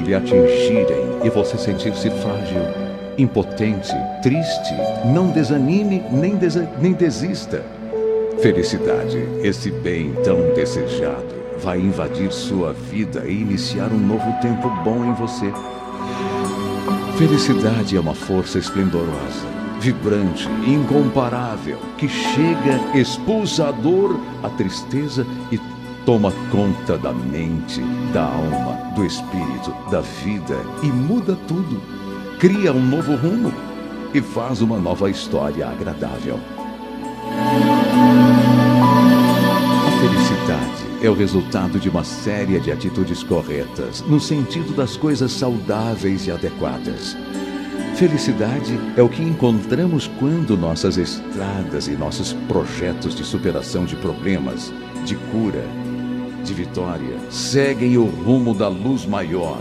lhe atingirem e você sentir-se frágil, impotente, triste, não desanime nem, desa nem desista. Felicidade, esse bem tão desejado, vai invadir sua vida e iniciar um novo tempo bom em você. Felicidade é uma força esplendorosa, vibrante, incomparável, que chega, expulsa a dor, a tristeza e toma conta da mente, da alma, do espírito, da vida e muda tudo. Cria um novo rumo e faz uma nova história agradável. A felicidade é o resultado de uma série de atitudes corretas, no sentido das coisas saudáveis e adequadas. Felicidade é o que encontramos quando nossas estradas e nossos projetos de superação de problemas, de cura, de vitória, seguem o rumo da luz maior,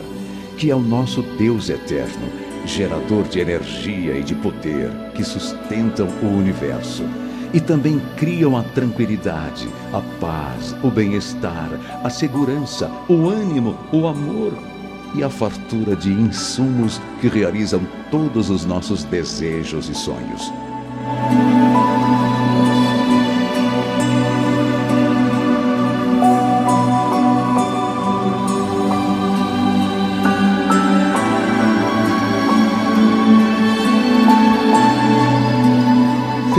que é o nosso Deus eterno, gerador de energia e de poder que sustentam o universo e também criam a tranquilidade, a paz, o bem-estar, a segurança, o ânimo, o amor e a fartura de insumos que realizam todos os nossos desejos e sonhos.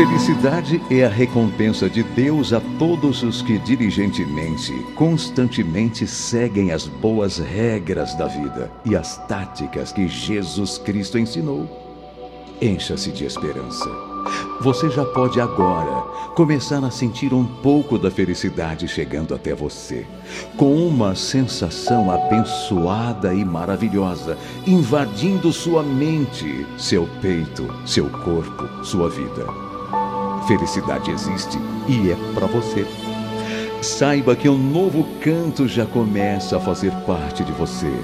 Felicidade é a recompensa de Deus a todos os que diligentemente, constantemente seguem as boas regras da vida e as táticas que Jesus Cristo ensinou. Encha-se de esperança. Você já pode agora começar a sentir um pouco da felicidade chegando até você, com uma sensação abençoada e maravilhosa, invadindo sua mente, seu peito, seu corpo, sua vida. Felicidade existe e é para você. Saiba que um novo canto já começa a fazer parte de você.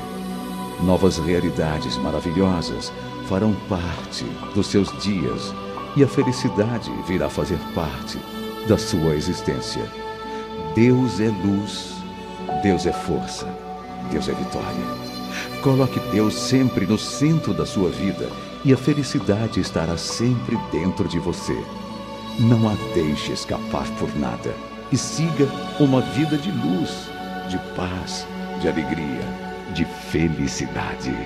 Novas realidades maravilhosas farão parte dos seus dias e a felicidade virá fazer parte da sua existência. Deus é luz, Deus é força, Deus é vitória. Coloque Deus sempre no centro da sua vida e a felicidade estará sempre dentro de você. Não a deixe escapar por nada e siga uma vida de luz, de paz, de alegria, de felicidade.